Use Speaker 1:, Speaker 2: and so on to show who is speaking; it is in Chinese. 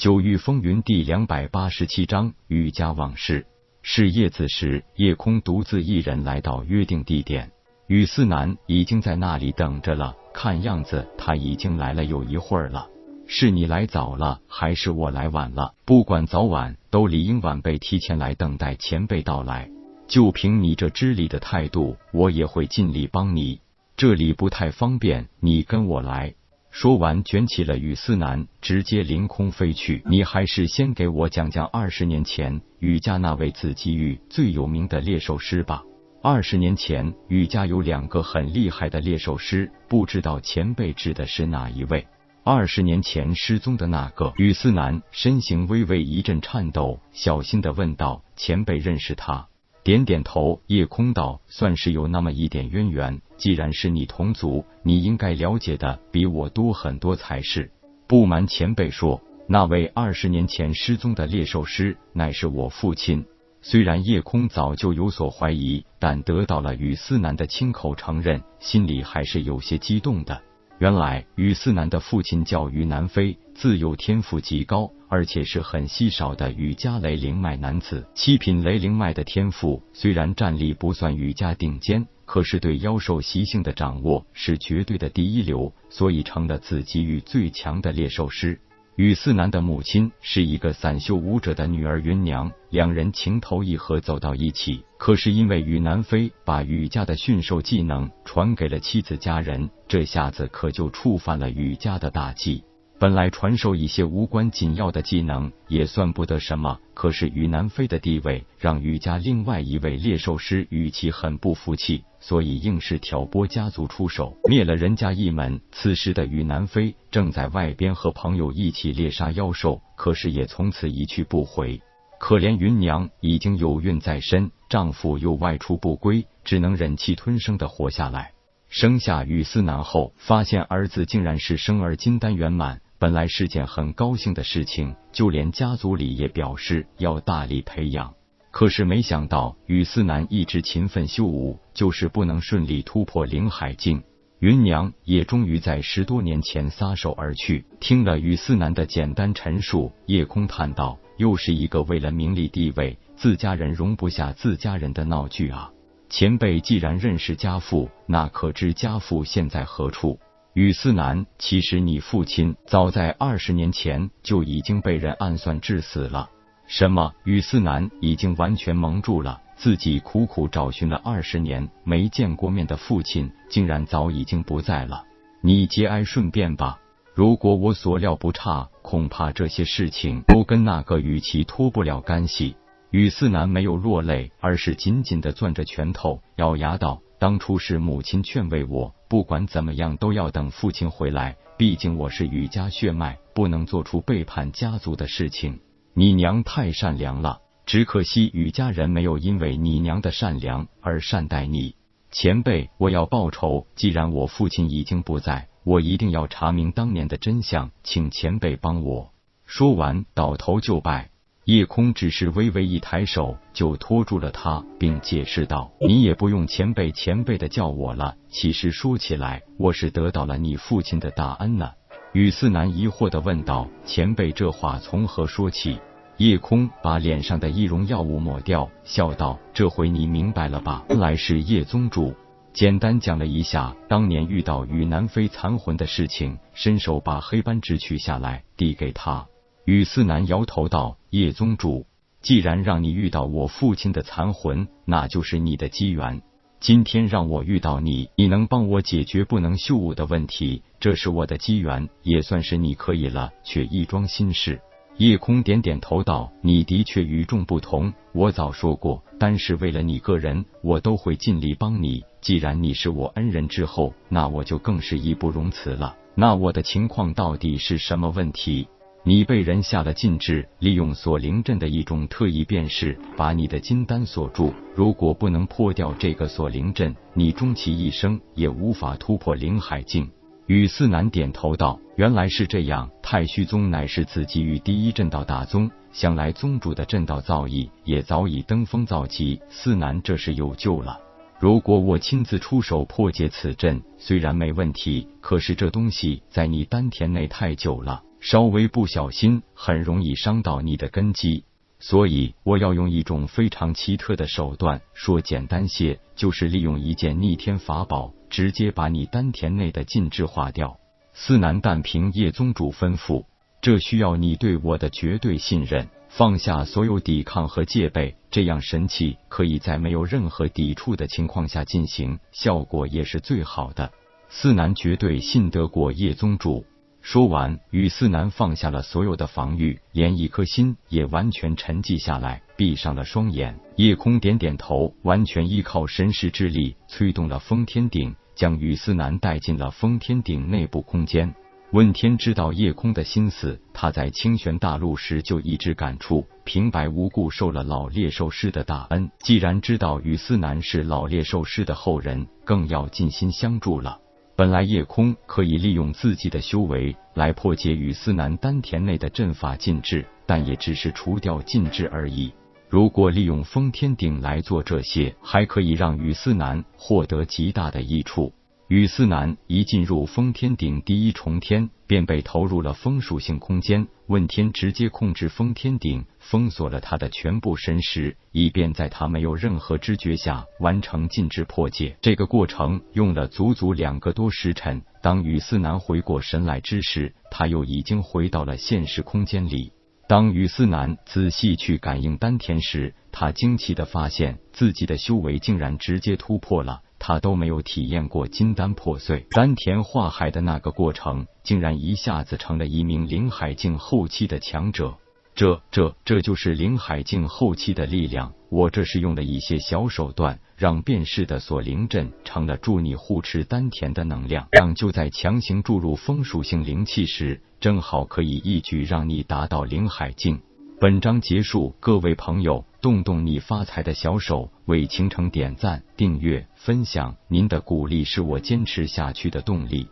Speaker 1: 九域风云第两百八十七章雨家往事。是夜子时，夜空独自一人来到约定地点，雨思南已经在那里等着了。看样子他已经来了有一会儿了。是你来早了，还是我来晚了？不管早晚，都理应晚辈提前来等待前辈到来。就凭你这知礼的态度，我也会尽力帮你。这里不太方便，你跟我来。说完，卷起了雨丝男，直接凌空飞去。你还是先给我讲讲二十年前雨家那位紫极域最有名的猎兽师吧。二十年前，雨家有两个很厉害的猎兽师，不知道前辈指的是哪一位？二十年前失踪的那个。雨思南身形微微一阵颤抖，小心的问道：“前辈认识他？”点点头，夜空道：“算是有那么一点渊源。既然是你同族，你应该了解的比我多很多才是。不瞒前辈说，那位二十年前失踪的猎兽师，乃是我父亲。”虽然夜空早就有所怀疑，但得到了雨思南的亲口承认，心里还是有些激动的。原来雨思南的父亲叫于南飞，自幼天赋极高，而且是很稀少的雨家雷灵脉男子。七品雷灵脉的天赋虽然战力不算雨家顶尖，可是对妖兽习性的掌握是绝对的第一流，所以成了紫极域最强的猎兽师。雨四南的母亲是一个散修武者的女儿云娘，两人情投意合走到一起。可是因为雨南飞把雨家的驯兽技能传给了妻子家人，这下子可就触犯了雨家的大忌。本来传授一些无关紧要的技能也算不得什么，可是雨南飞的地位让雨家另外一位猎兽师与其很不服气，所以硬是挑拨家族出手，灭了人家一门。此时的雨南飞正在外边和朋友一起猎杀妖兽，可是也从此一去不回。可怜云娘已经有孕在身，丈夫又外出不归，只能忍气吞声的活下来。生下雨思南后，发现儿子竟然是生儿金丹圆满。本来是件很高兴的事情，就连家族里也表示要大力培养。可是没想到，雨思南一直勤奋修武，就是不能顺利突破灵海境。云娘也终于在十多年前撒手而去。听了雨思南的简单陈述，夜空叹道：“又是一个为了名利地位，自家人容不下自家人的闹剧啊！前辈既然认识家父，那可知家父现在何处？”雨思南，其实你父亲早在二十年前就已经被人暗算致死了。什么？雨思南已经完全蒙住了，自己苦苦找寻了二十年没见过面的父亲，竟然早已经不在了。你节哀顺变吧。如果我所料不差，恐怕这些事情都跟那个雨琦脱不了干系。雨思南没有落泪，而是紧紧的攥着拳头，咬牙道。当初是母亲劝慰我，不管怎么样都要等父亲回来。毕竟我是雨家血脉，不能做出背叛家族的事情。你娘太善良了，只可惜雨家人没有因为你娘的善良而善待你。前辈，我要报仇。既然我父亲已经不在，我一定要查明当年的真相，请前辈帮我。说完，倒头就拜。夜空只是微微一抬手，就拖住了他，并解释道：“你也不用前辈前辈的叫我了。其实说起来，我是得到了你父亲的大恩呢。”雨四男疑惑的问道：“前辈这话从何说起？”夜空把脸上的易容药物抹掉，笑道：“这回你明白了吧？原来是叶宗主。”简单讲了一下当年遇到与南飞残魂的事情，伸手把黑斑纸取下来，递给他。雨思南摇头道：“叶宗主，既然让你遇到我父亲的残魂，那就是你的机缘。今天让我遇到你，你能帮我解决不能秀武的问题，这是我的机缘，也算是你可以了。却一桩心事。”夜空点点头道：“你的确与众不同，我早说过，单是为了你个人，我都会尽力帮你。既然你是我恩人之后，那我就更是义不容辞了。那我的情况到底是什么问题？”你被人下了禁制，利用锁灵阵的一种特异变式，把你的金丹锁住。如果不能破掉这个锁灵阵，你终其一生也无法突破灵海境。雨四南点头道：“原来是这样。太虚宗乃是此际域第一阵道大宗，想来宗主的阵道造诣也早已登峰造极。四南这是有救了。如果我亲自出手破解此阵，虽然没问题，可是这东西在你丹田内太久了。”稍微不小心，很容易伤到你的根基。所以，我要用一种非常奇特的手段，说简单些，就是利用一件逆天法宝，直接把你丹田内的禁制化掉。四南但凭叶宗主吩咐，这需要你对我的绝对信任，放下所有抵抗和戒备，这样神器可以在没有任何抵触的情况下进行，效果也是最好的。四南绝对信得过叶宗主。说完，雨思南放下了所有的防御，连一颗心也完全沉寂下来，闭上了双眼。夜空点点头，完全依靠神识之力，催动了封天鼎，将雨思南带进了封天鼎内部空间。问天知道夜空的心思，他在清玄大陆时就一直感触，平白无故受了老猎兽师的大恩，既然知道雨思南是老猎兽师的后人，更要尽心相助了。本来夜空可以利用自己的修为来破解雨思南丹田内的阵法禁制，但也只是除掉禁制而已。如果利用封天鼎来做这些，还可以让雨思南获得极大的益处。雨思南一进入封天顶第一重天，便被投入了风属性空间。问天直接控制封天顶，封锁了他的全部神识，以便在他没有任何知觉下完成禁制破解。这个过程用了足足两个多时辰。当雨思南回过神来之时，他又已经回到了现实空间里。当雨思南仔细去感应丹田时，他惊奇的发现自己的修为竟然直接突破了。他都没有体验过金丹破碎、丹田化海的那个过程，竟然一下子成了一名灵海境后期的强者。这、这、这就是灵海境后期的力量。我这是用了一些小手段，让变势的锁灵阵成了助你护持丹田的能量，让就在强行注入风属性灵气时，正好可以一举让你达到灵海境。本章结束，各位朋友，动动你发财的小手，为倾城点赞、订阅、分享，您的鼓励是我坚持下去的动力。